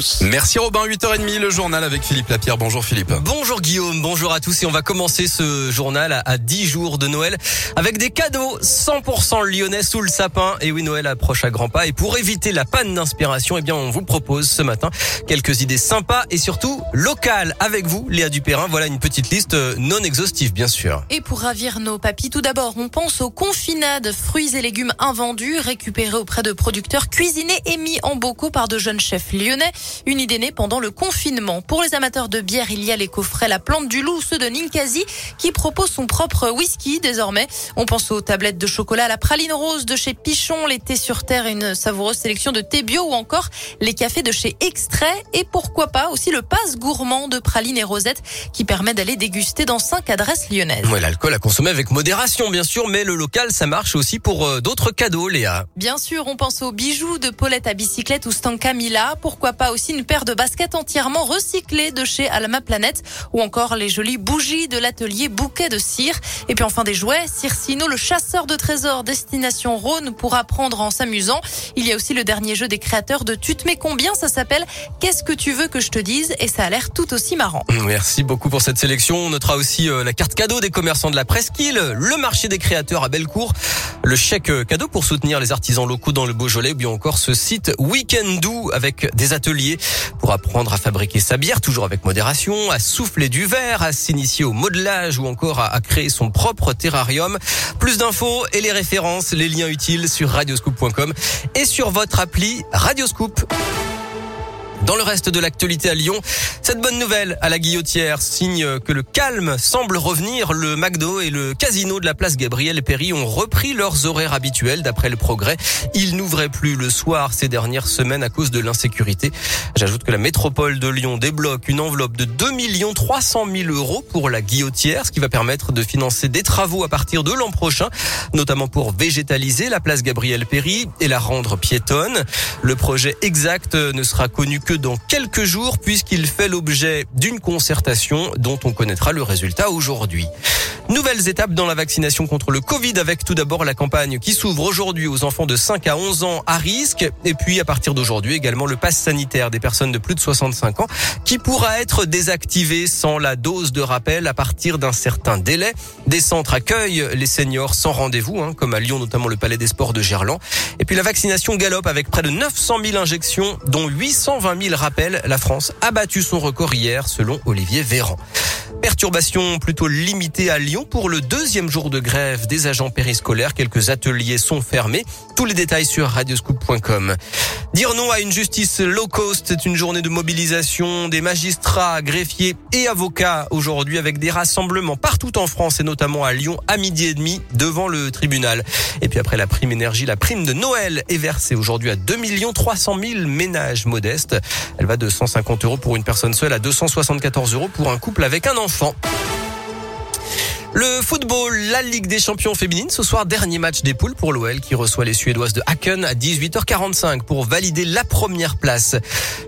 tous. Merci Robin, 8h30, le journal avec Philippe Lapierre. Bonjour Philippe. Bonjour Guillaume, bonjour à tous et on va commencer ce journal à 10 jours de Noël avec des cadeaux 100% lyonnais sous le sapin. Et oui, Noël approche à grands pas et pour éviter la panne d'inspiration, eh bien on vous propose ce matin quelques idées sympas et surtout locales avec vous, Léa Dupérin. Voilà une petite liste euh, non exhaustive bien sûr. Et pour ravir nos papis, tout d'abord, on pense aux confinades, fruits et légumes invendus, récupérés auprès de producteurs, cuisinés et mis en bocaux par de jeunes chefs lyonnais. Une idée née pendant le confinement. Pour les amateurs de bière, il y a les coffrets La Plante du Loup, ceux de Ninkasi, qui propose son propre whisky désormais. On pense aux tablettes de chocolat, la praline rose de chez Pichon, les thés sur terre, une savoureuse sélection de thé bio ou encore les cafés de chez Extrait et pourquoi pas aussi le passe gourmand de praline et rosette qui permet d'aller déguster dans cinq adresses lyonnaises. Ouais, l'alcool à consommer avec modération bien sûr, mais le local ça marche aussi pour euh, d'autres cadeaux, Léa. Bien sûr, on pense aux bijoux de Paulette à bicyclette ou Stanka Mila. Pourquoi pas aussi une paire de baskets entièrement recyclées de chez Alma Planète ou encore les jolies bougies de l'atelier Bouquet de Cire. Et puis enfin des jouets, Circino, le chasseur de trésors destination Rhône pour apprendre en s'amusant. Il y a aussi le dernier jeu des créateurs de Tu te combien? Ça s'appelle Qu'est-ce que tu veux que je te dise? Et ça a l'air tout aussi marrant. Merci beaucoup pour cette sélection. On notera aussi euh, la carte cadeau des commerçants de la presqu'île, le marché des créateurs à Bellecour, le chèque euh, cadeau pour soutenir les artisans locaux dans le Beaujolais, ou bien encore ce site Weekendoo avec des ateliers pour apprendre à fabriquer sa bière, toujours avec modération, à souffler du verre, à s'initier au modelage ou encore à, à créer son propre terrarium. Plus d'infos et les références, les liens utiles sur radioscoop.com et sur votre appli Radioscoop. Dans le reste de l'actualité à Lyon, cette bonne nouvelle à la Guillotière signe que le calme semble revenir. Le McDo et le casino de la place Gabriel Péry ont repris leurs horaires habituels d'après le progrès. Ils n'ouvraient plus le soir ces dernières semaines à cause de l'insécurité. J'ajoute que la métropole de Lyon débloque une enveloppe de 2 300 000 euros pour la Guillotière, ce qui va permettre de financer des travaux à partir de l'an prochain, notamment pour végétaliser la place Gabriel Péry et la rendre piétonne. Le projet exact ne sera connu que dans quelques jours puisqu'il fait l'objet d'une concertation dont on connaîtra le résultat aujourd'hui. Nouvelles étapes dans la vaccination contre le Covid avec tout d'abord la campagne qui s'ouvre aujourd'hui aux enfants de 5 à 11 ans à risque et puis à partir d'aujourd'hui également le pass sanitaire des personnes de plus de 65 ans qui pourra être désactivé sans la dose de rappel à partir d'un certain délai. Des centres accueillent les seniors sans rendez-vous hein, comme à Lyon notamment le Palais des Sports de Gerland. Et puis la vaccination galope avec près de 900 000 injections dont 820 000 rappels. La France a battu son record hier selon Olivier Véran. Perturbations plutôt limitées à Lyon pour le deuxième jour de grève des agents périscolaires. Quelques ateliers sont fermés. Tous les détails sur radioscoop.com. Dire non à une justice low cost, c'est une journée de mobilisation des magistrats, greffiers et avocats aujourd'hui avec des rassemblements partout en France et notamment à Lyon à midi et demi devant le tribunal. Et puis après la prime énergie, la prime de Noël est versée aujourd'hui à 2 300 000 ménages modestes. Elle va de 150 euros pour une personne seule à 274 euros pour un couple avec un enfant. Laurent. Le football, la Ligue des champions féminines, ce soir dernier match des poules pour l'OL qui reçoit les Suédoises de Haken à 18h45 pour valider la première place.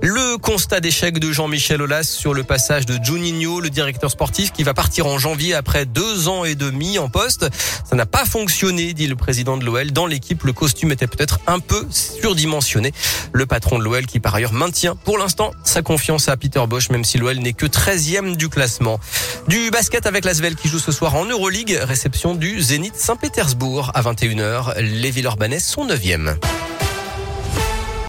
Le constat d'échec de Jean-Michel Aulas sur le passage de Juninho, le directeur sportif qui va partir en janvier après deux ans et demi en poste. Ça n'a pas fonctionné, dit le président de l'OL. Dans l'équipe, le costume était peut-être un peu surdimensionné. Le patron de l'OL qui par ailleurs maintient pour l'instant sa confiance à Peter Bosch même si l'OL n'est que 13e du classement. Du basket avec l'Asvel qui joue ce en Euroleague, réception du Zénith Saint-Pétersbourg à 21h. Les Villeurbanais sont 9e.